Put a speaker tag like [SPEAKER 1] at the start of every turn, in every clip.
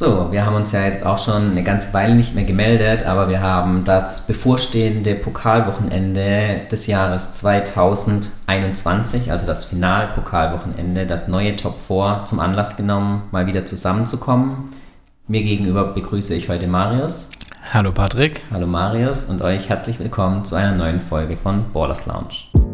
[SPEAKER 1] So, wir haben uns ja jetzt auch schon eine ganze Weile nicht mehr gemeldet, aber wir haben das bevorstehende Pokalwochenende des Jahres 2021, also das Finalpokalwochenende, das neue Top 4 zum Anlass genommen, mal wieder zusammenzukommen. Mir gegenüber begrüße ich heute Marius.
[SPEAKER 2] Hallo Patrick.
[SPEAKER 1] Hallo Marius und euch herzlich willkommen zu einer neuen Folge von Borders Lounge.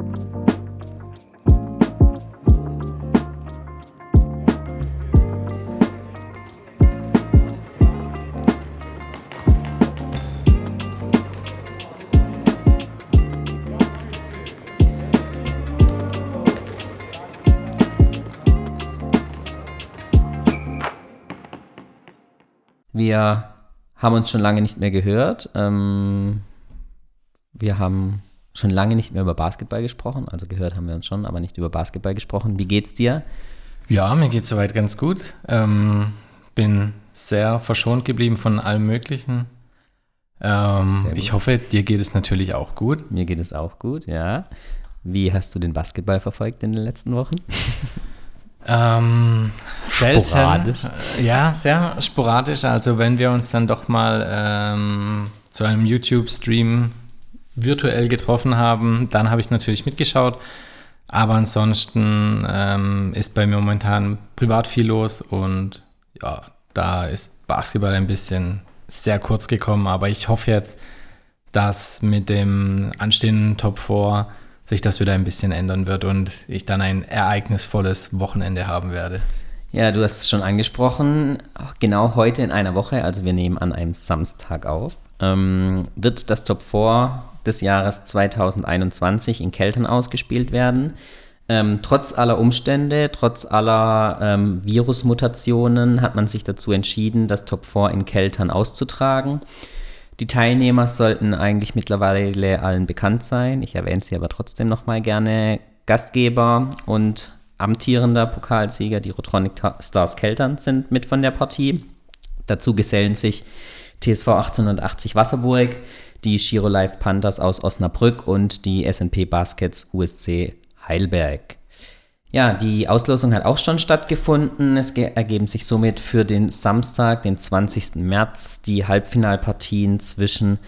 [SPEAKER 1] Wir haben uns schon lange nicht mehr gehört. Ähm, wir haben schon lange nicht mehr über Basketball gesprochen. Also gehört haben wir uns schon, aber nicht über Basketball gesprochen. Wie geht's dir?
[SPEAKER 2] Ja, mir geht's soweit ganz gut. Ähm, bin sehr verschont geblieben von allem Möglichen. Ähm, ich hoffe, dir geht es natürlich auch gut.
[SPEAKER 1] Mir geht es auch gut, ja. Wie hast du den Basketball verfolgt in den letzten Wochen?
[SPEAKER 2] Ähm, selten. Sporadisch. Ja, sehr sporadisch. Also wenn wir uns dann doch mal ähm, zu einem YouTube-Stream virtuell getroffen haben, dann habe ich natürlich mitgeschaut. Aber ansonsten ähm, ist bei mir momentan privat viel los und ja, da ist Basketball ein bisschen sehr kurz gekommen. Aber ich hoffe jetzt, dass mit dem anstehenden Top 4 sich das wieder ein bisschen ändern wird und ich dann ein ereignisvolles Wochenende haben werde.
[SPEAKER 1] Ja, du hast es schon angesprochen. Genau heute in einer Woche, also wir nehmen an einem Samstag auf, ähm, wird das Top 4 des Jahres 2021 in Kelten ausgespielt werden. Ähm, trotz aller Umstände, trotz aller ähm, Virusmutationen hat man sich dazu entschieden, das Top 4 in Keltern auszutragen. Die Teilnehmer sollten eigentlich mittlerweile allen bekannt sein. Ich erwähne sie aber trotzdem nochmal gerne. Gastgeber und amtierender Pokalsieger, die Rotronic Stars Keltern, sind mit von der Partie. Dazu gesellen sich TSV 1880 Wasserburg, die Giro Life Panthers aus Osnabrück und die SNP Baskets USC Heilberg. Ja, die Auslosung hat auch schon stattgefunden. Es ergeben sich somit für den Samstag, den 20. März, die Halbfinalpartien zwischen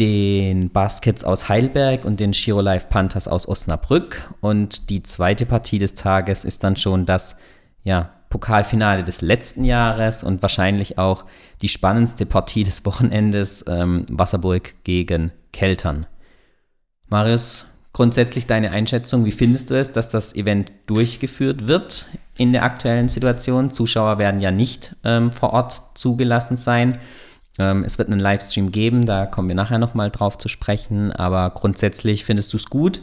[SPEAKER 1] den Baskets aus Heilberg und den Giro Life Panthers aus Osnabrück. Und die zweite Partie des Tages ist dann schon das ja, Pokalfinale des letzten Jahres und wahrscheinlich auch die spannendste Partie des Wochenendes, ähm, Wasserburg gegen Keltern. Marius, grundsätzlich deine Einschätzung. Wie findest du es, dass das Event durchgeführt wird in der aktuellen Situation? Zuschauer werden ja nicht ähm, vor Ort zugelassen sein. Ähm, es wird einen Livestream geben, da kommen wir nachher nochmal drauf zu sprechen. Aber grundsätzlich findest du es gut,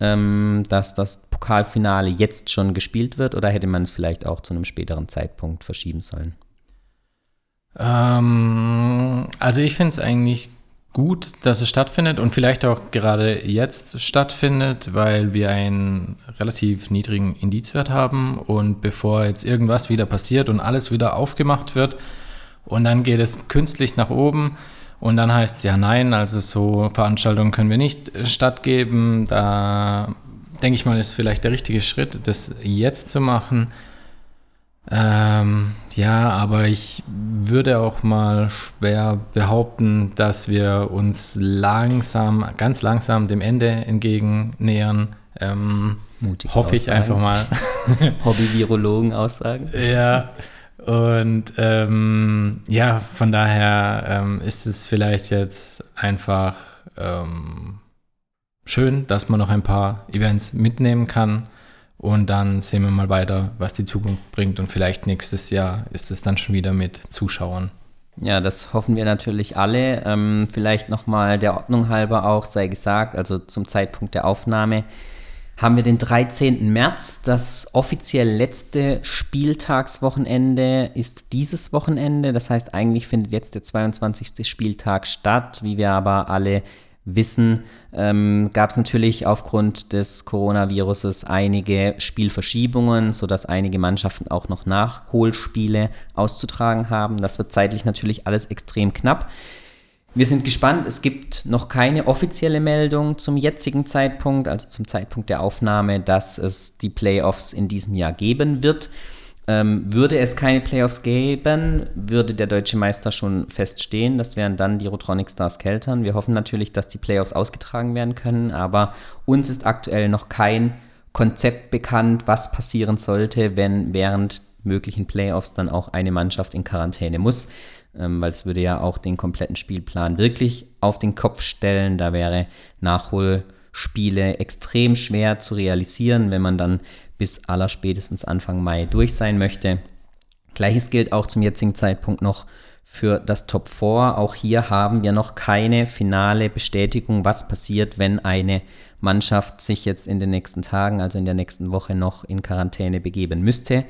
[SPEAKER 1] ähm, dass das Pokalfinale jetzt schon gespielt wird oder hätte man es vielleicht auch zu einem späteren Zeitpunkt verschieben sollen?
[SPEAKER 2] Ähm, also ich finde es eigentlich gut, dass es stattfindet und vielleicht auch gerade jetzt stattfindet, weil wir einen relativ niedrigen Indizwert haben und bevor jetzt irgendwas wieder passiert und alles wieder aufgemacht wird und dann geht es künstlich nach oben und dann heißt es ja nein, also so Veranstaltungen können wir nicht stattgeben. Da denke ich mal, ist vielleicht der richtige Schritt, das jetzt zu machen. Ähm, ja, aber ich würde auch mal schwer behaupten, dass wir uns langsam, ganz langsam dem Ende entgegennähern. Ähm, Mutig hoffe ich einfach mal.
[SPEAKER 1] Hobby-Virologen-Aussagen.
[SPEAKER 2] ja. Und ähm, ja, von daher ähm, ist es vielleicht jetzt einfach ähm, schön, dass man noch ein paar Events mitnehmen kann. Und dann sehen wir mal weiter, was die Zukunft bringt. Und vielleicht nächstes Jahr ist es dann schon wieder mit Zuschauern.
[SPEAKER 1] Ja, das hoffen wir natürlich alle. Ähm, vielleicht nochmal der Ordnung halber auch sei gesagt, also zum Zeitpunkt der Aufnahme haben wir den 13. März. Das offiziell letzte Spieltagswochenende ist dieses Wochenende. Das heißt, eigentlich findet jetzt der 22. Spieltag statt. Wie wir aber alle wissen, ähm, gab es natürlich aufgrund des Coronaviruses einige Spielverschiebungen, sodass einige Mannschaften auch noch Nachholspiele auszutragen haben. Das wird zeitlich natürlich alles extrem knapp. Wir sind gespannt. Es gibt noch keine offizielle Meldung zum jetzigen Zeitpunkt, also zum Zeitpunkt der Aufnahme, dass es die Playoffs in diesem Jahr geben wird. Ähm, würde es keine Playoffs geben, würde der deutsche Meister schon feststehen. Das wären dann die Rotronic Stars Keltern. Wir hoffen natürlich, dass die Playoffs ausgetragen werden können, aber uns ist aktuell noch kein Konzept bekannt, was passieren sollte, wenn während möglichen Playoffs dann auch eine Mannschaft in Quarantäne muss, ähm, weil es würde ja auch den kompletten Spielplan wirklich auf den Kopf stellen. Da wäre Nachholspiele extrem schwer zu realisieren, wenn man dann bis allerspätestens Anfang Mai durch sein möchte. Gleiches gilt auch zum jetzigen Zeitpunkt noch für das Top 4. Auch hier haben wir noch keine finale Bestätigung, was passiert, wenn eine Mannschaft sich jetzt in den nächsten Tagen, also in der nächsten Woche noch in Quarantäne begeben müsste.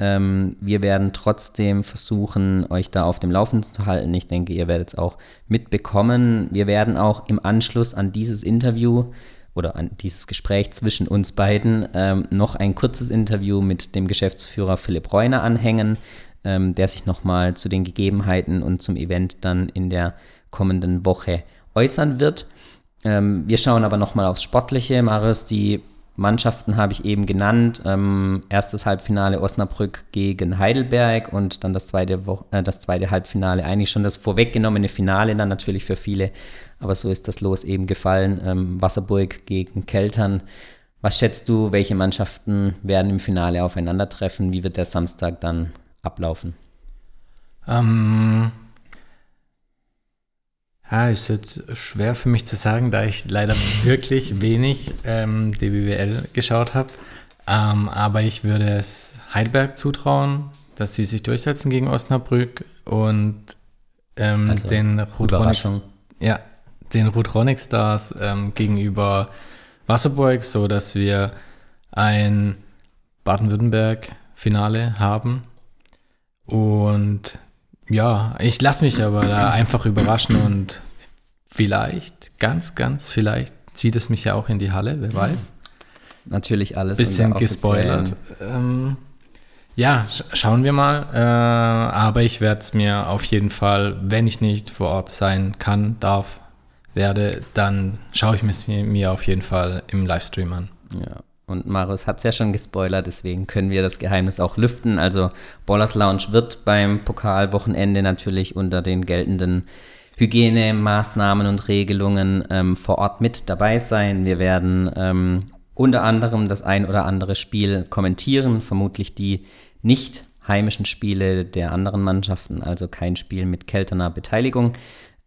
[SPEAKER 1] Ähm, wir werden trotzdem versuchen, euch da auf dem Laufenden zu halten. Ich denke, ihr werdet es auch mitbekommen. Wir werden auch im Anschluss an dieses Interview oder an dieses Gespräch zwischen uns beiden ähm, noch ein kurzes Interview mit dem Geschäftsführer Philipp Reuner anhängen, ähm, der sich nochmal zu den Gegebenheiten und zum Event dann in der kommenden Woche äußern wird. Ähm, wir schauen aber nochmal aufs Sportliche. Marius, die Mannschaften habe ich eben genannt. Ähm, erstes Halbfinale Osnabrück gegen Heidelberg und dann das zweite, Wo äh, das zweite Halbfinale, eigentlich schon das vorweggenommene Finale dann natürlich für viele aber so ist das Los eben gefallen. Ähm, Wasserburg gegen Keltern. Was schätzt du, welche Mannschaften werden im Finale aufeinandertreffen? Wie wird der Samstag dann ablaufen?
[SPEAKER 2] Ähm, ja, ist jetzt schwer für mich zu sagen, da ich leider wirklich wenig ähm, DBWL geschaut habe. Ähm, aber ich würde es Heidelberg zutrauen, dass sie sich durchsetzen gegen Osnabrück und ähm, also, den Rotronics. Ja, den Rotronic Stars ähm, gegenüber Wasserburg, so dass wir ein Baden-Württemberg-Finale haben. Und ja, ich lasse mich aber da einfach überraschen und vielleicht, ganz, ganz vielleicht zieht es mich ja auch in die Halle, wer weiß.
[SPEAKER 1] Natürlich alles.
[SPEAKER 2] Bisschen gespoilert. Ähm, ja, sch schauen wir mal. Äh, aber ich werde es mir auf jeden Fall, wenn ich nicht vor Ort sein kann, darf, werde, dann schaue ich es mir, mir auf jeden Fall im Livestream an.
[SPEAKER 1] Ja. Und Marius hat es ja schon gespoilert, deswegen können wir das Geheimnis auch lüften. Also Ballers Lounge wird beim Pokalwochenende natürlich unter den geltenden Hygienemaßnahmen und Regelungen ähm, vor Ort mit dabei sein. Wir werden ähm, unter anderem das ein oder andere Spiel kommentieren, vermutlich die nicht heimischen Spiele der anderen Mannschaften, also kein Spiel mit kälterner Beteiligung.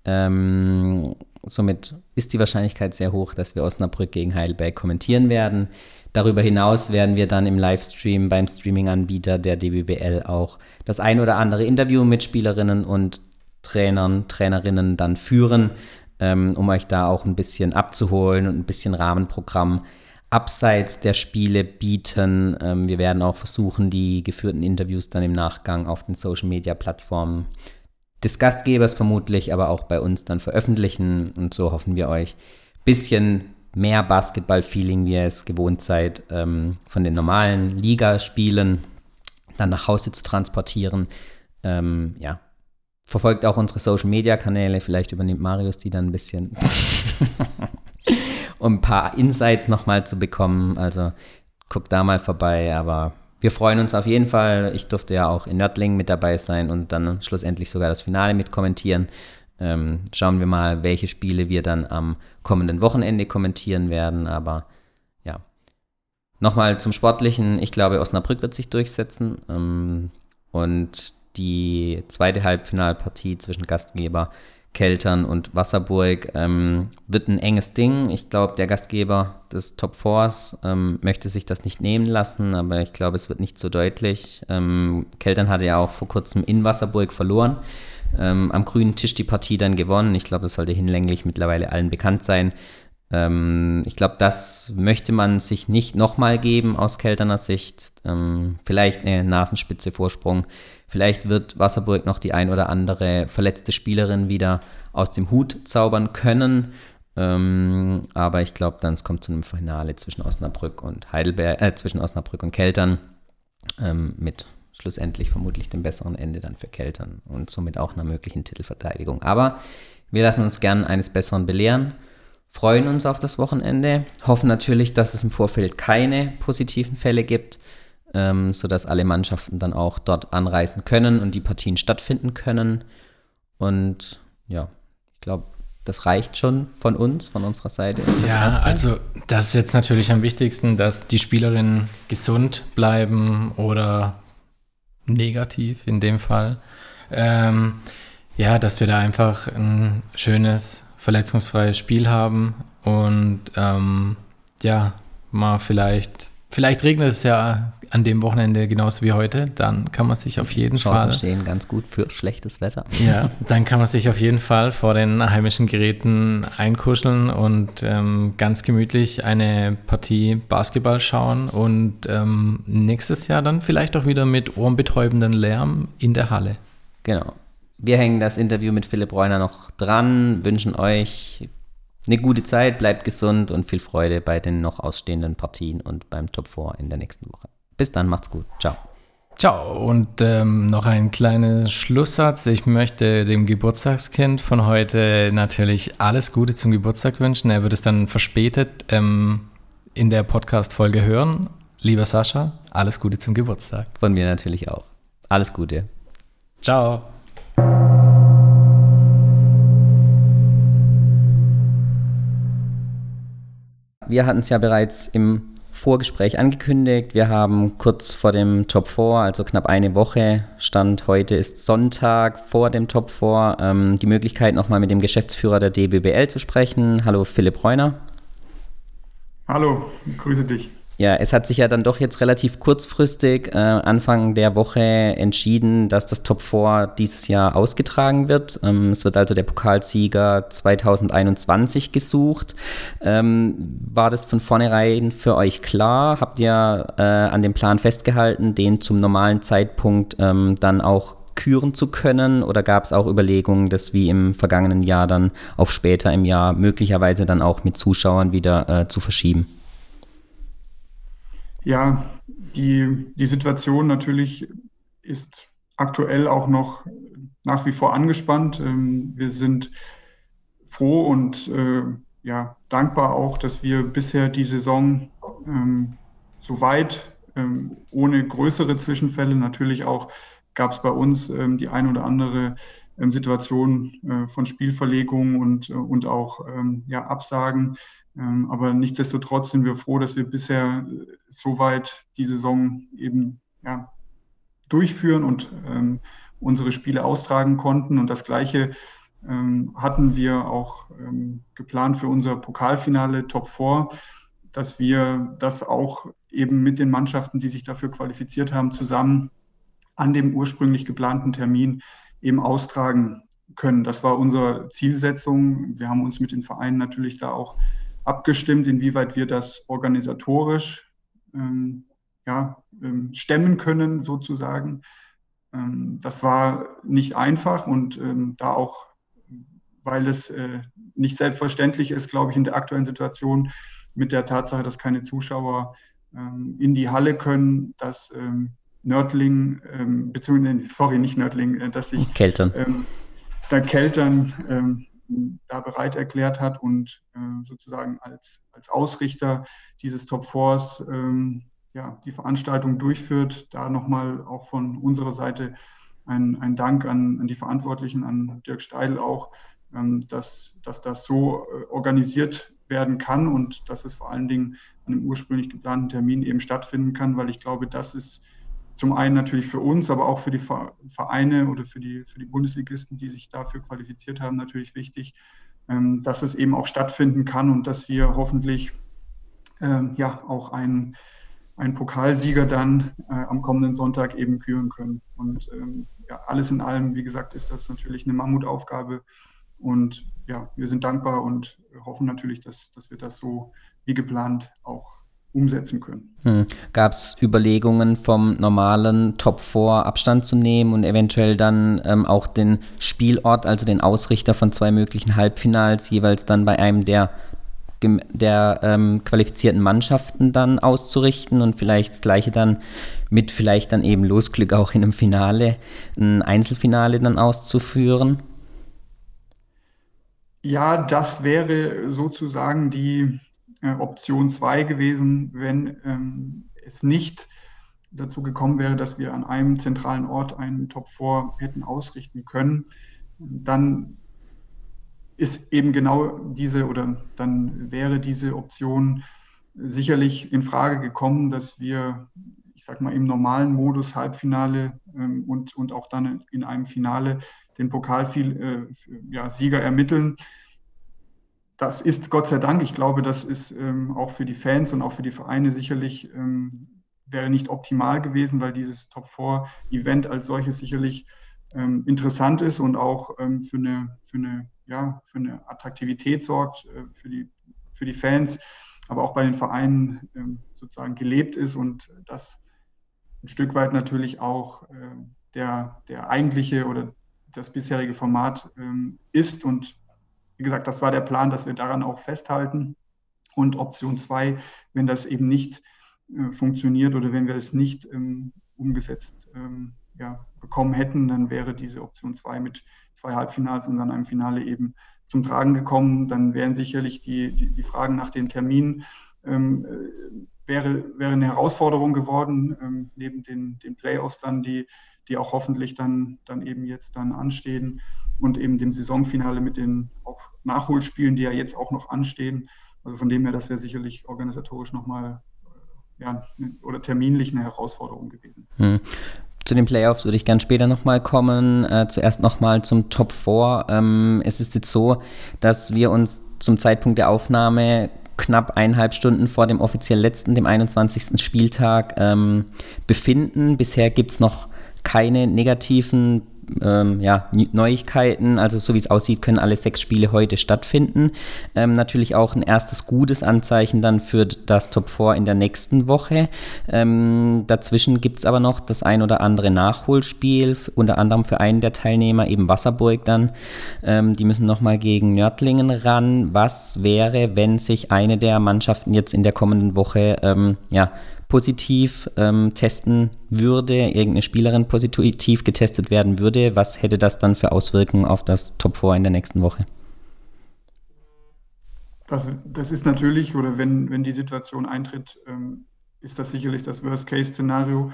[SPEAKER 1] Ähm, Somit ist die Wahrscheinlichkeit sehr hoch, dass wir Osnabrück gegen Heidelberg kommentieren werden. Darüber hinaus werden wir dann im Livestream beim Streaming-Anbieter der DBBL auch das ein oder andere Interview mit Spielerinnen und Trainern, Trainerinnen dann führen, ähm, um euch da auch ein bisschen abzuholen und ein bisschen Rahmenprogramm abseits der Spiele bieten. Ähm, wir werden auch versuchen, die geführten Interviews dann im Nachgang auf den Social-Media-Plattformen des Gastgebers vermutlich, aber auch bei uns dann veröffentlichen. Und so hoffen wir euch ein bisschen mehr Basketball-Feeling, wie ihr es gewohnt seid, ähm, von den normalen Ligaspielen dann nach Hause zu transportieren. Ähm, ja, verfolgt auch unsere Social-Media-Kanäle. Vielleicht übernimmt Marius die dann ein bisschen, um ein paar Insights nochmal zu bekommen. Also guckt da mal vorbei, aber wir freuen uns auf jeden Fall. Ich durfte ja auch in Nördlingen mit dabei sein und dann schlussendlich sogar das Finale mit kommentieren. Ähm, schauen wir mal, welche Spiele wir dann am kommenden Wochenende kommentieren werden. Aber ja, nochmal zum Sportlichen. Ich glaube, Osnabrück wird sich durchsetzen. Ähm, und die zweite Halbfinalpartie zwischen Gastgeber Keltern und Wasserburg ähm, wird ein enges Ding. Ich glaube, der Gastgeber des Top Fours ähm, möchte sich das nicht nehmen lassen, aber ich glaube, es wird nicht so deutlich. Ähm, Keltern hatte ja auch vor kurzem in Wasserburg verloren. Ähm, am grünen Tisch die Partie dann gewonnen. Ich glaube, das sollte hinlänglich mittlerweile allen bekannt sein. Ähm, ich glaube, das möchte man sich nicht nochmal geben aus Kelterner Sicht. Ähm, vielleicht eine Nasenspitze Vorsprung. Vielleicht wird Wasserburg noch die ein oder andere verletzte Spielerin wieder aus dem Hut zaubern können. Ähm, aber ich glaube, dann es kommt zu einem Finale zwischen Osnabrück und Heidelberg, äh, zwischen Osnabrück und Keltern ähm, mit schlussendlich vermutlich dem besseren Ende dann für Keltern und somit auch einer möglichen Titelverteidigung. Aber wir lassen uns gern eines Besseren belehren freuen uns auf das Wochenende, hoffen natürlich, dass es im Vorfeld keine positiven Fälle gibt. ähm, sodass alle Mannschaften dann auch dort anreisen können und die Partien stattfinden können. Und ja, ich glaube, das reicht schon von uns, von unserer Seite.
[SPEAKER 2] Ja, Erste. also das ist jetzt natürlich am wichtigsten, dass die Spielerinnen gesund bleiben oder negativ in dem Fall. Ähm, ja, dass wir da einfach ein schönes, verletzungsfreies Spiel haben und ähm, ja, mal vielleicht, vielleicht regnet es ja an dem Wochenende genauso wie heute, dann kann man sich auf jeden
[SPEAKER 1] Chancen
[SPEAKER 2] Fall.
[SPEAKER 1] stehen ganz gut für schlechtes Wetter.
[SPEAKER 2] Ja, dann kann man sich auf jeden Fall vor den heimischen Geräten einkuscheln und ähm, ganz gemütlich eine Partie Basketball schauen und ähm, nächstes Jahr dann vielleicht auch wieder mit ohrenbetäubenden Lärm in der Halle.
[SPEAKER 1] Genau. Wir hängen das Interview mit Philipp Reuner noch dran, wünschen euch eine gute Zeit, bleibt gesund und viel Freude bei den noch ausstehenden Partien und beim Top 4 in der nächsten Woche. Bis dann, macht's gut. Ciao.
[SPEAKER 2] Ciao. Und ähm, noch ein kleiner Schlusssatz. Ich möchte dem Geburtstagskind von heute natürlich alles Gute zum Geburtstag wünschen. Er wird es dann verspätet ähm, in der Podcast-Folge hören. Lieber Sascha, alles Gute zum Geburtstag.
[SPEAKER 1] Von mir natürlich auch. Alles Gute.
[SPEAKER 2] Ciao.
[SPEAKER 1] Wir hatten es ja bereits im Vorgespräch angekündigt. Wir haben kurz vor dem Top 4, also knapp eine Woche, Stand heute ist Sonntag vor dem Top 4, ähm, die Möglichkeit nochmal mit dem Geschäftsführer der DBBL zu sprechen. Hallo Philipp Reuner.
[SPEAKER 3] Hallo, grüße dich.
[SPEAKER 1] Ja, es hat sich ja dann doch jetzt relativ kurzfristig äh, Anfang der Woche entschieden, dass das Top 4 dieses Jahr ausgetragen wird. Ähm, es wird also der Pokalsieger 2021 gesucht. Ähm, war das von vornherein für euch klar? Habt ihr äh, an dem Plan festgehalten, den zum normalen Zeitpunkt ähm, dann auch küren zu können? Oder gab es auch Überlegungen, das wie im vergangenen Jahr dann auf später im Jahr möglicherweise dann auch mit Zuschauern wieder äh, zu verschieben?
[SPEAKER 3] Ja, die, die Situation natürlich ist aktuell auch noch nach wie vor angespannt. Ähm, wir sind froh und äh, ja, dankbar auch, dass wir bisher die Saison ähm, so weit ähm, ohne größere Zwischenfälle natürlich auch gab es bei uns ähm, die ein oder andere ähm, Situation äh, von Spielverlegungen und, äh, und auch ähm, ja, Absagen aber nichtsdestotrotz sind wir froh, dass wir bisher äh, soweit die Saison eben ja, durchführen und ähm, unsere Spiele austragen konnten. Und das Gleiche ähm, hatten wir auch ähm, geplant für unser Pokalfinale Top 4, dass wir das auch eben mit den Mannschaften, die sich dafür qualifiziert haben, zusammen an dem ursprünglich geplanten Termin eben austragen können. Das war unsere Zielsetzung. Wir haben uns mit den Vereinen natürlich da auch abgestimmt, inwieweit wir das organisatorisch ähm, ja, ähm, stemmen können, sozusagen. Ähm, das war nicht einfach und ähm, da auch, weil es äh, nicht selbstverständlich ist, glaube ich, in der aktuellen Situation mit der Tatsache, dass keine Zuschauer ähm, in die Halle können, dass ähm, Nördling, beziehungsweise, sorry, nicht Nördling, äh, dass sich
[SPEAKER 1] Keltern.
[SPEAKER 3] der Keltern da bereit erklärt hat und äh, sozusagen als, als Ausrichter dieses Top Fours ähm, ja, die Veranstaltung durchführt. Da nochmal auch von unserer Seite ein, ein Dank an, an die Verantwortlichen, an Dirk Steidl auch, ähm, dass, dass das so äh, organisiert werden kann und dass es vor allen Dingen an einem ursprünglich geplanten Termin eben stattfinden kann, weil ich glaube, das ist zum einen natürlich für uns, aber auch für die Vereine oder für die, für die Bundesligisten, die sich dafür qualifiziert haben, natürlich wichtig, ähm, dass es eben auch stattfinden kann und dass wir hoffentlich ähm, ja auch einen, einen Pokalsieger dann äh, am kommenden Sonntag eben küren können. Und ähm, ja, alles in allem, wie gesagt, ist das natürlich eine Mammutaufgabe. Und ja, wir sind dankbar und hoffen natürlich, dass, dass wir das so wie geplant auch umsetzen können.
[SPEAKER 1] Hm. Gab es Überlegungen vom normalen Top 4 Abstand zu nehmen und eventuell dann ähm, auch den Spielort, also den Ausrichter von zwei möglichen Halbfinals jeweils dann bei einem der, der ähm, qualifizierten Mannschaften dann auszurichten und vielleicht das gleiche dann mit vielleicht dann eben Losglück auch in einem Finale, ein Einzelfinale dann auszuführen?
[SPEAKER 3] Ja, das wäre sozusagen die äh, Option 2 gewesen, wenn ähm, es nicht dazu gekommen wäre, dass wir an einem zentralen Ort einen Top 4 hätten ausrichten können, dann ist eben genau diese oder dann wäre diese Option sicherlich in Frage gekommen, dass wir, ich sag mal, im normalen Modus Halbfinale ähm, und, und auch dann in einem Finale den Pokalsieger äh, ja, ermitteln. Das ist Gott sei Dank, ich glaube, das ist ähm, auch für die Fans und auch für die Vereine sicherlich ähm, wäre nicht optimal gewesen, weil dieses Top-4-Event als solches sicherlich ähm, interessant ist und auch ähm, für, eine, für, eine, ja, für eine Attraktivität sorgt äh, für, die, für die Fans, aber auch bei den Vereinen ähm, sozusagen gelebt ist und das ein Stück weit natürlich auch äh, der, der eigentliche oder das bisherige Format ähm, ist. Und wie gesagt, das war der Plan, dass wir daran auch festhalten. Und Option 2, wenn das eben nicht äh, funktioniert oder wenn wir es nicht ähm, umgesetzt ähm, ja, bekommen hätten, dann wäre diese Option 2 mit zwei Halbfinals und dann einem Finale eben zum Tragen gekommen. Dann wären sicherlich die, die, die Fragen nach den Terminen ähm, äh, wäre, wäre eine Herausforderung geworden, ähm, neben den, den Playoffs dann, die, die auch hoffentlich dann, dann eben jetzt dann anstehen und eben dem Saisonfinale mit den auch Nachholspielen, die ja jetzt auch noch anstehen. Also von dem her, das wäre sicherlich organisatorisch nochmal äh, ja, oder terminlich eine Herausforderung gewesen. Hm.
[SPEAKER 1] Zu den Playoffs würde ich gern später nochmal kommen. Äh, zuerst nochmal zum Top 4. Ähm, es ist jetzt so, dass wir uns zum Zeitpunkt der Aufnahme knapp eineinhalb Stunden vor dem offiziell letzten, dem 21. Spieltag ähm, befinden. Bisher gibt es noch keine negativen ähm, ja, Neuigkeiten. Also so wie es aussieht, können alle sechs Spiele heute stattfinden. Ähm, natürlich auch ein erstes gutes Anzeichen dann für das Top 4 in der nächsten Woche. Ähm, dazwischen gibt es aber noch das ein oder andere Nachholspiel, unter anderem für einen der Teilnehmer, eben Wasserburg dann. Ähm, die müssen nochmal gegen Nördlingen ran. Was wäre, wenn sich eine der Mannschaften jetzt in der kommenden Woche ähm, ja, positiv ähm, testen würde, irgendeine Spielerin positiv getestet werden würde, was hätte das dann für Auswirkungen auf das Top 4 in der nächsten Woche?
[SPEAKER 3] Das, das ist natürlich, oder wenn, wenn die Situation eintritt, ähm, ist das sicherlich das Worst-Case-Szenario,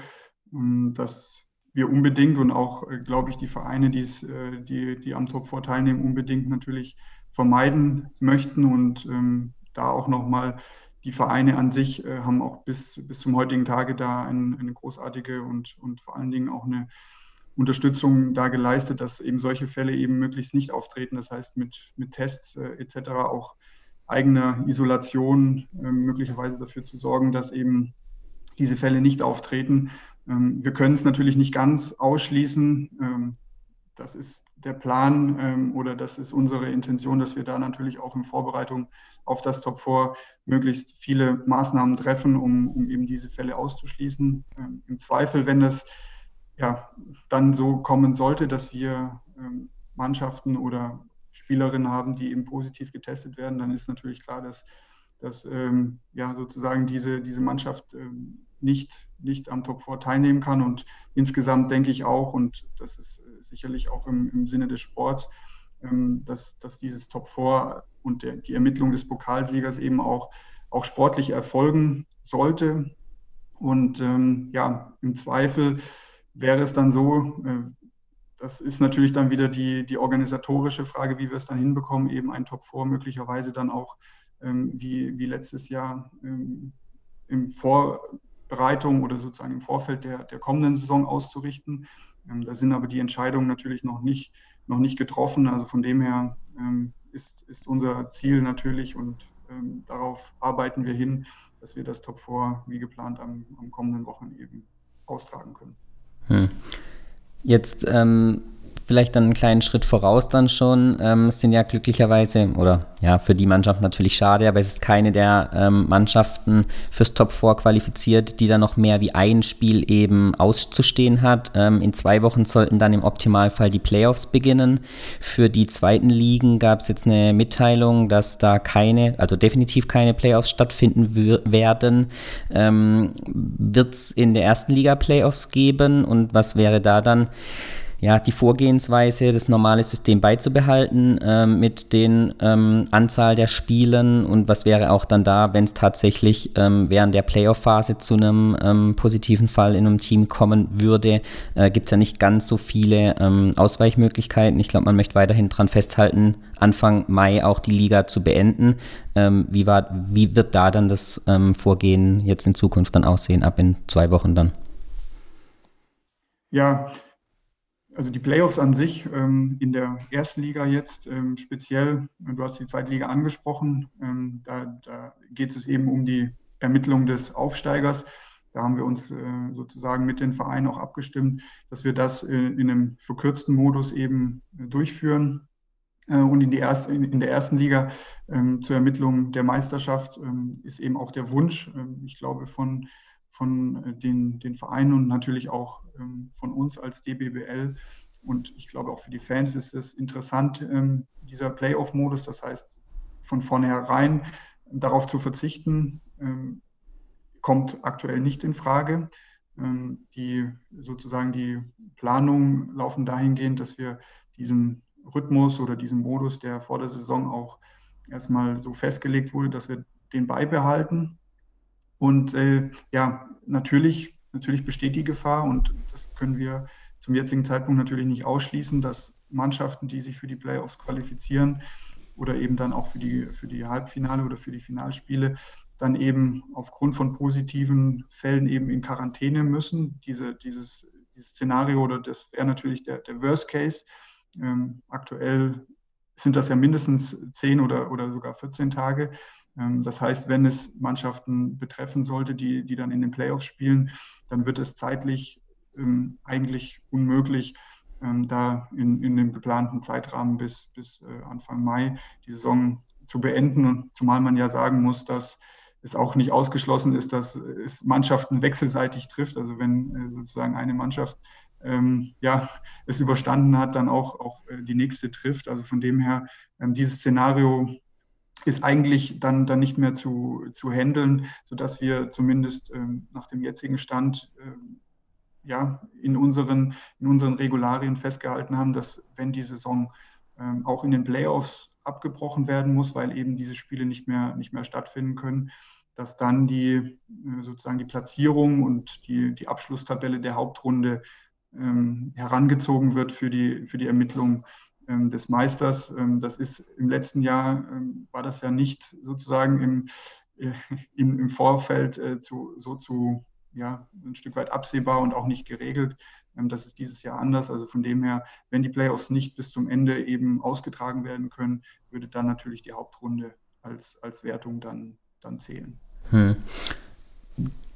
[SPEAKER 3] ähm, dass wir unbedingt und auch, äh, glaube ich, die Vereine, äh, die, die am Top 4 teilnehmen, unbedingt natürlich vermeiden möchten und ähm, da auch nochmal die Vereine an sich äh, haben auch bis, bis zum heutigen Tage da ein, eine großartige und, und vor allen Dingen auch eine Unterstützung da geleistet, dass eben solche Fälle eben möglichst nicht auftreten. Das heißt, mit, mit Tests äh, etc. auch eigener Isolation äh, möglicherweise dafür zu sorgen, dass eben diese Fälle nicht auftreten. Ähm, wir können es natürlich nicht ganz ausschließen. Ähm, das ist der Plan ähm, oder das ist unsere Intention, dass wir da natürlich auch in Vorbereitung auf das Top 4 möglichst viele Maßnahmen treffen, um, um eben diese Fälle auszuschließen. Ähm, Im Zweifel, wenn das ja, dann so kommen sollte, dass wir ähm, Mannschaften oder Spielerinnen haben, die eben positiv getestet werden, dann ist natürlich klar, dass, dass ähm, ja, sozusagen diese, diese Mannschaft ähm, nicht, nicht am Top 4 teilnehmen kann. Und insgesamt denke ich auch, und das ist sicherlich auch im, im Sinne des Sports, ähm, dass, dass dieses Top 4 und der, die Ermittlung des Pokalsiegers eben auch, auch sportlich erfolgen sollte. Und ähm, ja, im Zweifel wäre es dann so, äh, das ist natürlich dann wieder die, die organisatorische Frage, wie wir es dann hinbekommen, eben ein Top 4 möglicherweise dann auch ähm, wie, wie letztes Jahr ähm, im Vorbereitung oder sozusagen im Vorfeld der, der kommenden Saison auszurichten. Ähm, da sind aber die Entscheidungen natürlich noch nicht, noch nicht getroffen. Also von dem her ähm, ist, ist unser Ziel natürlich und ähm, darauf arbeiten wir hin, dass wir das Top 4 wie geplant am, am kommenden Wochen eben austragen können. Hm.
[SPEAKER 1] Jetzt ähm, vielleicht einen kleinen Schritt voraus dann schon. Ähm, es sind ja glücklicherweise, oder ja, für die Mannschaft natürlich schade, aber es ist keine der ähm, Mannschaften fürs Top 4 qualifiziert, die dann noch mehr wie ein Spiel eben auszustehen hat. Ähm, in zwei Wochen sollten dann im Optimalfall die Playoffs beginnen. Für die zweiten Ligen gab es jetzt eine Mitteilung, dass da keine, also definitiv keine Playoffs stattfinden werden. Ähm, Wird es in der ersten Liga Playoffs geben und was wäre da dann? Ja, die Vorgehensweise, das normale System beizubehalten äh, mit den ähm, Anzahl der Spielen und was wäre auch dann da, wenn es tatsächlich ähm, während der Playoff-Phase zu einem ähm, positiven Fall in einem Team kommen würde, äh, gibt es ja nicht ganz so viele ähm, Ausweichmöglichkeiten. Ich glaube, man möchte weiterhin daran festhalten, Anfang Mai auch die Liga zu beenden. Ähm, wie, war, wie wird da dann das ähm, Vorgehen jetzt in Zukunft dann aussehen, ab in zwei Wochen dann?
[SPEAKER 3] Ja, also die Playoffs an sich ähm, in der ersten Liga jetzt ähm, speziell, du hast die zweite Liga angesprochen, ähm, da, da geht es eben um die Ermittlung des Aufsteigers. Da haben wir uns äh, sozusagen mit den Vereinen auch abgestimmt, dass wir das äh, in einem verkürzten Modus eben äh, durchführen. Äh, und in, erste, in, in der ersten Liga ähm, zur Ermittlung der Meisterschaft ähm, ist eben auch der Wunsch, ähm, ich glaube, von von äh, den, den Vereinen und natürlich auch ähm, von uns als DBBL. Und ich glaube auch für die Fans ist es interessant, ähm, dieser Playoff-Modus, das heißt von vornherein darauf zu verzichten, ähm, kommt aktuell nicht in Frage. Die sozusagen die Planungen laufen dahingehend, dass wir diesen Rhythmus oder diesen Modus, der vor der Saison auch erstmal so festgelegt wurde, dass wir den beibehalten und äh, ja, natürlich, natürlich besteht die Gefahr und das können wir zum jetzigen Zeitpunkt natürlich nicht ausschließen, dass Mannschaften, die sich für die Playoffs qualifizieren oder eben dann auch für die, für die Halbfinale oder für die Finalspiele, dann eben aufgrund von positiven Fällen eben in Quarantäne müssen. Diese, dieses, dieses Szenario oder das wäre natürlich der, der Worst Case. Ähm, aktuell sind das ja mindestens 10 oder, oder sogar 14 Tage. Ähm, das heißt, wenn es Mannschaften betreffen sollte, die, die dann in den Playoffs spielen, dann wird es zeitlich ähm, eigentlich unmöglich, ähm, da in, in dem geplanten Zeitrahmen bis, bis äh, Anfang Mai die Saison zu beenden. Zumal man ja sagen muss, dass es auch nicht ausgeschlossen ist, dass es Mannschaften wechselseitig trifft. Also wenn äh, sozusagen eine Mannschaft ähm, ja, es überstanden hat, dann auch, auch äh, die nächste trifft. Also von dem her, ähm, dieses Szenario ist eigentlich dann, dann nicht mehr zu, zu handeln, sodass wir zumindest ähm, nach dem jetzigen Stand ähm, ja, in, unseren, in unseren Regularien festgehalten haben, dass wenn die Saison ähm, auch in den Playoffs abgebrochen werden muss, weil eben diese Spiele nicht mehr, nicht mehr stattfinden können, dass dann die äh, sozusagen die Platzierung und die, die Abschlusstabelle der Hauptrunde ähm, herangezogen wird für die, für die Ermittlung des Meisters. Ähm, das ist im letzten Jahr, ähm, war das ja nicht sozusagen im, äh, im, im Vorfeld äh, zu, so zu, ja, ein Stück weit absehbar und auch nicht geregelt. Das ist dieses Jahr anders. Also von dem her, wenn die Playoffs nicht bis zum Ende eben ausgetragen werden können, würde dann natürlich die Hauptrunde als, als Wertung dann, dann zählen. Hm.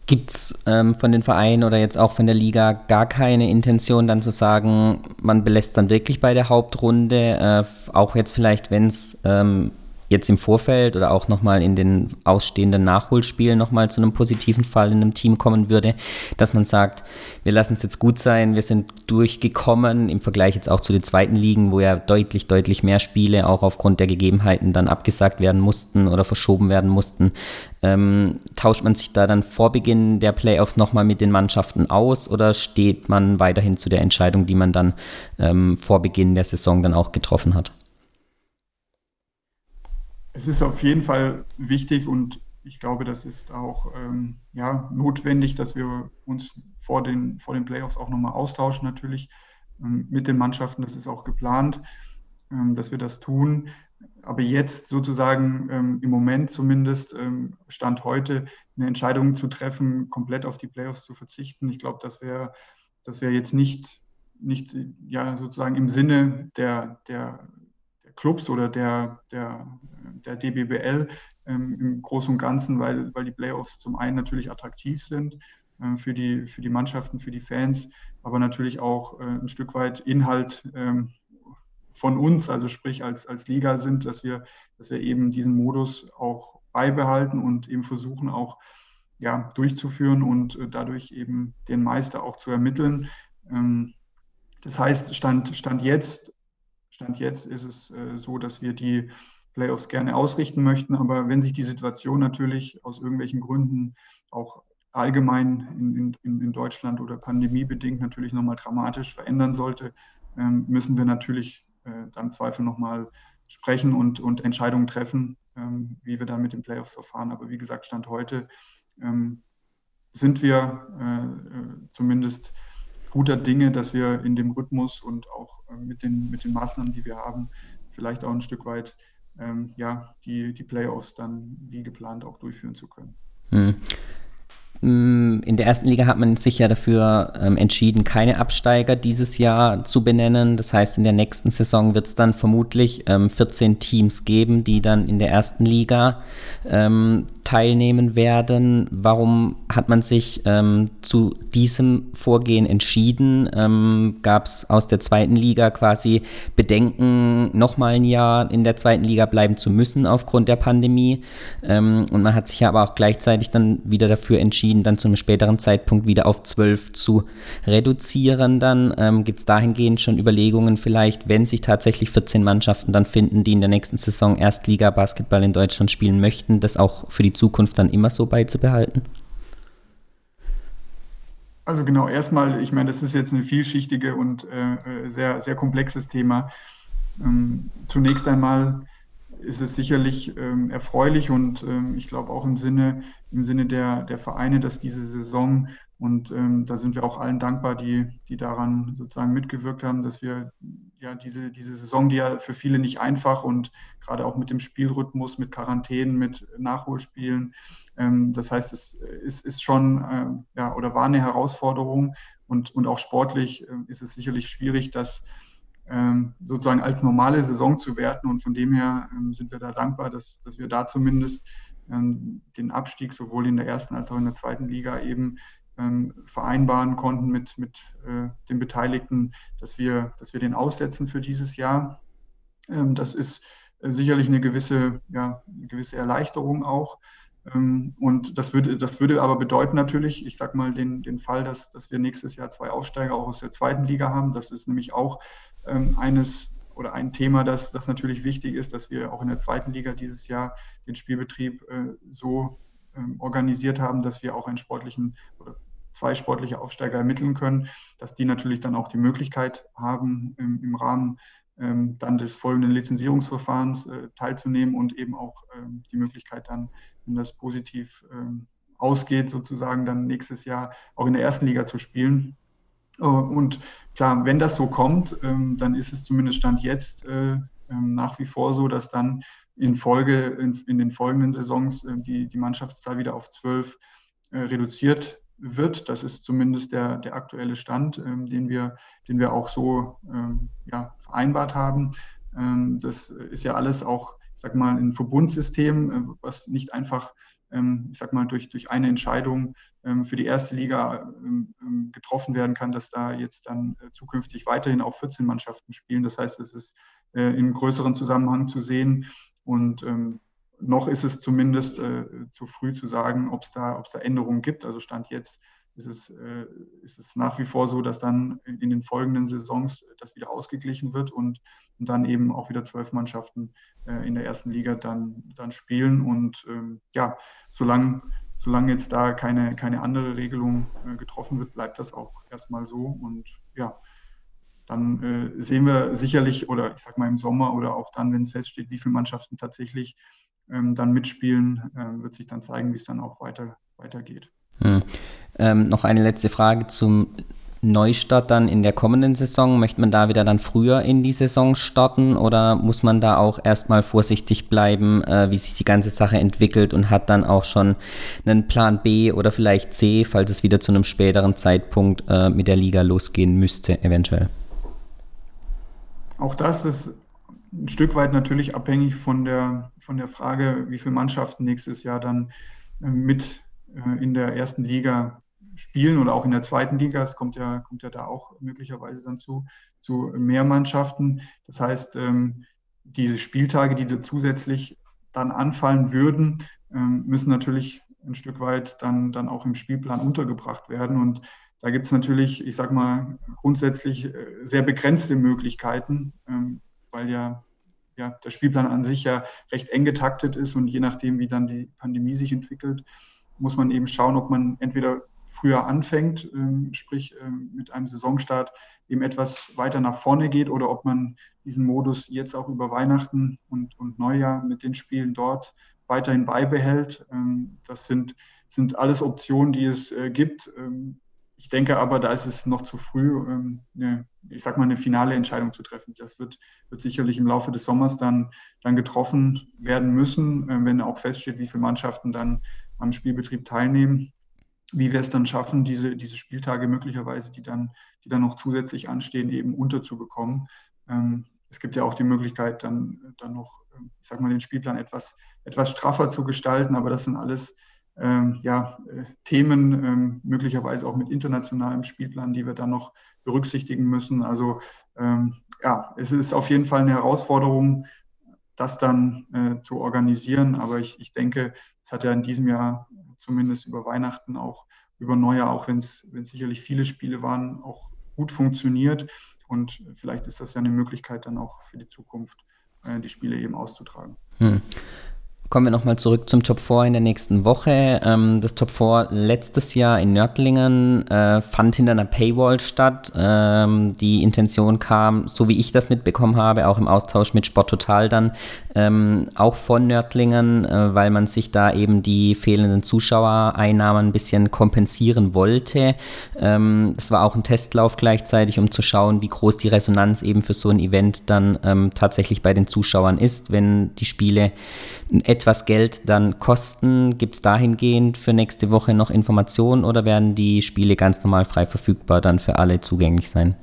[SPEAKER 1] Gibt es ähm, von den Vereinen oder jetzt auch von der Liga gar keine Intention, dann zu sagen, man belässt dann wirklich bei der Hauptrunde, äh, auch jetzt vielleicht, wenn es ähm, jetzt im Vorfeld oder auch nochmal in den ausstehenden Nachholspielen nochmal zu einem positiven Fall in einem Team kommen würde, dass man sagt, wir lassen es jetzt gut sein, wir sind durchgekommen im Vergleich jetzt auch zu den zweiten Ligen, wo ja deutlich, deutlich mehr Spiele auch aufgrund der Gegebenheiten dann abgesagt werden mussten oder verschoben werden mussten. Ähm, tauscht man sich da dann vor Beginn der Playoffs nochmal mit den Mannschaften aus oder steht man weiterhin zu der Entscheidung, die man dann ähm, vor Beginn der Saison dann auch getroffen hat?
[SPEAKER 3] Es ist auf jeden Fall wichtig und ich glaube, das ist auch ähm, ja, notwendig, dass wir uns vor den, vor den Playoffs auch nochmal austauschen, natürlich ähm, mit den Mannschaften. Das ist auch geplant, ähm, dass wir das tun. Aber jetzt sozusagen ähm, im Moment zumindest, ähm, Stand heute, eine Entscheidung zu treffen, komplett auf die Playoffs zu verzichten, ich glaube, das wäre das wär jetzt nicht, nicht ja, sozusagen im Sinne der, der Clubs oder der, der, der DBBL ähm, im Großen und Ganzen, weil, weil die Playoffs zum einen natürlich attraktiv sind äh, für, die, für die Mannschaften, für die Fans, aber natürlich auch äh, ein Stück weit Inhalt ähm, von uns, also sprich als, als Liga sind, dass wir, dass wir eben diesen Modus auch beibehalten und eben versuchen auch ja, durchzuführen und äh, dadurch eben den Meister auch zu ermitteln. Ähm, das heißt, Stand, Stand jetzt Stand jetzt ist es äh, so, dass wir die Playoffs gerne ausrichten möchten, aber wenn sich die Situation natürlich aus irgendwelchen Gründen auch allgemein in, in, in Deutschland oder pandemiebedingt natürlich nochmal dramatisch verändern sollte, ähm, müssen wir natürlich äh, dann Zweifel nochmal sprechen und, und Entscheidungen treffen, ähm, wie wir da mit den Playoffs verfahren. Aber wie gesagt, Stand heute ähm, sind wir äh, zumindest guter Dinge, dass wir in dem Rhythmus und auch äh, mit, den, mit den Maßnahmen, die wir haben, vielleicht auch ein Stück weit ähm, ja, die, die Playoffs dann wie geplant auch durchführen zu können. Hm.
[SPEAKER 1] In der ersten Liga hat man sich ja dafür ähm, entschieden, keine Absteiger dieses Jahr zu benennen. Das heißt, in der nächsten Saison wird es dann vermutlich ähm, 14 Teams geben, die dann in der ersten Liga ähm, teilnehmen werden. Warum hat man sich ähm, zu diesem Vorgehen entschieden? Ähm, Gab es aus der zweiten Liga quasi Bedenken, nochmal ein Jahr in der zweiten Liga bleiben zu müssen aufgrund der Pandemie? Und man hat sich aber auch gleichzeitig dann wieder dafür entschieden, dann zu einem späteren Zeitpunkt wieder auf zwölf zu reduzieren. Dann ähm, gibt es dahingehend schon Überlegungen vielleicht, wenn sich tatsächlich 14 Mannschaften dann finden, die in der nächsten Saison Erstliga-Basketball in Deutschland spielen möchten, das auch für die Zukunft dann immer so beizubehalten?
[SPEAKER 3] Also genau, erstmal, ich meine, das ist jetzt ein vielschichtige und äh, sehr, sehr komplexes Thema. Ähm, zunächst einmal ist es sicherlich ähm, erfreulich und ähm, ich glaube auch im Sinne, im Sinne der, der Vereine, dass diese Saison, und ähm, da sind wir auch allen dankbar, die, die daran sozusagen mitgewirkt haben, dass wir ja diese, diese Saison, die ja für viele nicht einfach und gerade auch mit dem Spielrhythmus, mit Quarantänen, mit Nachholspielen, ähm, das heißt, es ist, ist schon äh, ja, oder war eine Herausforderung und, und auch sportlich äh, ist es sicherlich schwierig, dass ähm, sozusagen als normale Saison zu werten. Und von dem her ähm, sind wir da dankbar, dass, dass wir da zumindest den Abstieg sowohl in der ersten als auch in der zweiten Liga eben vereinbaren konnten mit, mit äh, den Beteiligten, dass wir, dass wir den aussetzen für dieses Jahr. das ist äh, sicherlich eine gewisse, ja, eine gewisse Erleichterung auch. Und das würde, das würde aber bedeuten natürlich, ich sage mal, den, den Fall, dass, dass wir nächstes Jahr zwei Aufsteiger auch aus der zweiten Liga haben. Das ist nämlich auch ähm, eines oder ein Thema, das, das natürlich wichtig ist, dass wir auch in der zweiten Liga dieses Jahr den Spielbetrieb äh, so ähm, organisiert haben, dass wir auch einen sportlichen oder zwei sportliche Aufsteiger ermitteln können, dass die natürlich dann auch die Möglichkeit haben, im, im Rahmen ähm, dann des folgenden Lizenzierungsverfahrens äh, teilzunehmen und eben auch ähm, die Möglichkeit dann, wenn das positiv ähm, ausgeht, sozusagen dann nächstes Jahr auch in der ersten Liga zu spielen. Äh, und klar, wenn das so kommt, ähm, dann ist es zumindest Stand jetzt äh, ähm, nach wie vor so, dass dann in Folge, in, in den folgenden Saisons äh, die, die Mannschaftszahl wieder auf zwölf reduziert wird. Das ist zumindest der, der aktuelle Stand, ähm, den, wir, den wir auch so ja, vereinbart haben. das ist ja alles auch, ich sag mal, ein Verbundsystem, was nicht einfach ich sag mal, durch, durch eine Entscheidung ähm, für die erste Liga ähm, getroffen werden kann, dass da jetzt dann äh, zukünftig weiterhin auch 14 Mannschaften spielen. Das heißt, es ist äh, in größeren Zusammenhang zu sehen und noch ist es zumindest äh, zu früh zu sagen, ob es da, da Änderungen gibt. Also Stand jetzt ist es, äh, ist es nach wie vor so, dass dann in den folgenden Saisons das wieder ausgeglichen wird und, und dann eben auch wieder zwölf Mannschaften äh, in der ersten Liga dann, dann spielen. Und ähm, ja, solange, solange jetzt da keine, keine andere Regelung äh, getroffen wird, bleibt das auch erstmal so. Und ja, dann äh, sehen wir sicherlich, oder ich sage mal im Sommer oder auch dann, wenn es feststeht, wie viele Mannschaften tatsächlich ähm, dann mitspielen, äh, wird sich dann zeigen, wie es dann auch weiter, weitergeht.
[SPEAKER 1] Hm. Ähm, noch eine letzte Frage zum Neustart dann in der kommenden Saison. Möchte man da wieder dann früher in die Saison starten oder muss man da auch erstmal vorsichtig bleiben, äh, wie sich die ganze Sache entwickelt und hat dann auch schon einen Plan B oder vielleicht C, falls es wieder zu einem späteren Zeitpunkt äh, mit der Liga losgehen müsste, eventuell?
[SPEAKER 3] Auch das ist ein Stück weit natürlich abhängig von der, von der Frage, wie viele Mannschaften nächstes Jahr dann äh, mit äh, in der ersten Liga spielen oder auch in der zweiten Liga. Es kommt ja, kommt ja da auch möglicherweise dann zu, zu mehr Mannschaften. Das heißt, ähm, diese Spieltage, die da zusätzlich dann anfallen würden, ähm, müssen natürlich ein Stück weit dann, dann auch im Spielplan untergebracht werden. Und da gibt es natürlich, ich sage mal, grundsätzlich äh, sehr begrenzte Möglichkeiten, ähm, weil ja, ja der Spielplan an sich ja recht eng getaktet ist und je nachdem, wie dann die Pandemie sich entwickelt, muss man eben schauen, ob man entweder früher anfängt, ähm, sprich ähm, mit einem Saisonstart eben etwas weiter nach vorne geht oder ob man diesen Modus jetzt auch über Weihnachten und, und Neujahr mit den Spielen dort weiterhin beibehält. Ähm, das sind, sind alles Optionen, die es äh, gibt. Ich denke aber, da ist es noch zu früh, eine, ich sag mal, eine finale Entscheidung zu treffen. Das wird, wird sicherlich im Laufe des Sommers dann, dann getroffen werden müssen, wenn auch feststeht, wie viele Mannschaften dann am Spielbetrieb teilnehmen. Wie wir es dann schaffen, diese, diese Spieltage möglicherweise, die dann, die dann noch zusätzlich anstehen, eben unterzubekommen. Ähm, es gibt ja auch die Möglichkeit, dann, dann noch, ich sag mal, den Spielplan etwas, etwas straffer zu gestalten, aber das sind alles ähm, ja, äh, Themen, ähm, möglicherweise auch mit internationalem Spielplan, die wir dann noch berücksichtigen müssen. Also ähm, ja, es ist auf jeden Fall eine Herausforderung, das dann äh, zu organisieren. Aber ich, ich denke, es hat ja in diesem Jahr zumindest über Weihnachten auch über Neujahr, auch wenn es sicherlich viele Spiele waren, auch gut funktioniert. Und vielleicht ist das ja eine Möglichkeit dann auch für die Zukunft, äh, die Spiele eben auszutragen. Hm.
[SPEAKER 1] Kommen wir nochmal zurück zum Top 4 in der nächsten Woche. Ähm, das Top 4 letztes Jahr in Nördlingen äh, fand hinter einer Paywall statt. Ähm, die Intention kam, so wie ich das mitbekommen habe, auch im Austausch mit Sport Total dann, ähm, auch von Nördlingen, äh, weil man sich da eben die fehlenden Zuschauereinnahmen ein bisschen kompensieren wollte. Es war auch ein Testlauf gleichzeitig, um zu schauen, wie groß die Resonanz eben für so ein Event dann tatsächlich bei den Zuschauern ist, wenn die Spiele etwas Geld dann kosten? Gibt es dahingehend für nächste Woche noch Informationen oder werden die Spiele ganz normal frei verfügbar dann für alle zugänglich sein?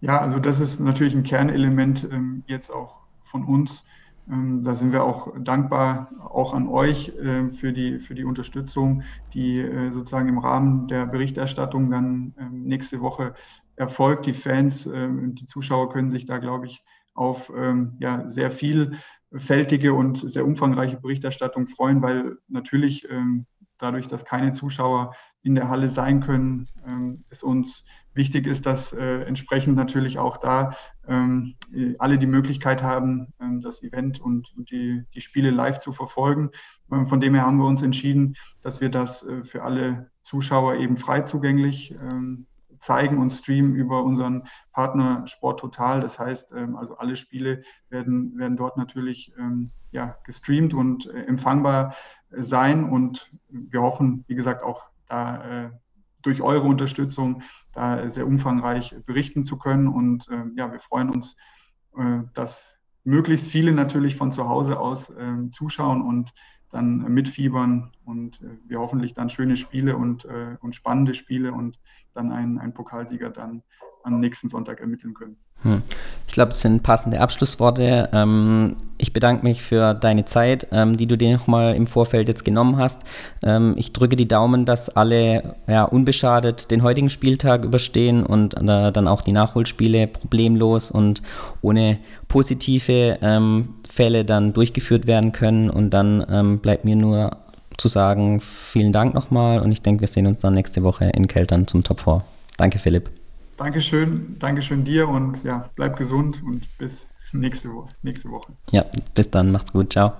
[SPEAKER 3] Ja, also das ist natürlich ein Kernelement ähm, jetzt auch von uns. Ähm, da sind wir auch dankbar, auch an euch äh, für, die, für die Unterstützung, die äh, sozusagen im Rahmen der Berichterstattung dann äh, nächste Woche erfolgt. Die Fans, ähm, die Zuschauer können sich da, glaube ich, auf ähm, ja, sehr vielfältige und sehr umfangreiche Berichterstattung freuen, weil natürlich ähm, dadurch, dass keine Zuschauer in der Halle sein können, ähm, es uns wichtig ist, dass äh, entsprechend natürlich auch da ähm, alle die Möglichkeit haben, ähm, das Event und, und, die, die Spiele live zu verfolgen. Ähm, von dem her haben wir uns entschieden, dass wir das äh, für alle Zuschauer eben frei zugänglich ähm, zeigen und streamen über unseren Partner Sport Total. Das heißt, ähm, also alle Spiele werden, werden dort natürlich ähm, ja, gestreamt und äh, empfangbar sein. Und wir hoffen, wie gesagt, auch da äh, durch eure Unterstützung da sehr umfangreich berichten zu können. Und äh, ja, wir freuen uns, dass möglichst viele natürlich von zu Hause aus zuschauen und dann mitfiebern und äh, wir hoffentlich dann schöne Spiele und, äh, und spannende Spiele und dann einen, einen Pokalsieger dann am nächsten Sonntag ermitteln können. Hm.
[SPEAKER 1] Ich glaube, das sind passende Abschlussworte. Ähm, ich bedanke mich für deine Zeit, ähm, die du dir nochmal im Vorfeld jetzt genommen hast. Ähm, ich drücke die Daumen, dass alle ja, unbeschadet den heutigen Spieltag überstehen und äh, dann auch die Nachholspiele problemlos und ohne positive ähm, Fälle dann durchgeführt werden können. Und dann ähm, bleibt mir nur zu sagen, vielen Dank nochmal und ich denke, wir sehen uns dann nächste Woche in Keltern zum Top 4. Danke, Philipp.
[SPEAKER 3] Dankeschön, Dankeschön dir und ja, bleib gesund und bis nächste Woche. Nächste Woche.
[SPEAKER 1] Ja, bis dann, macht's gut, ciao.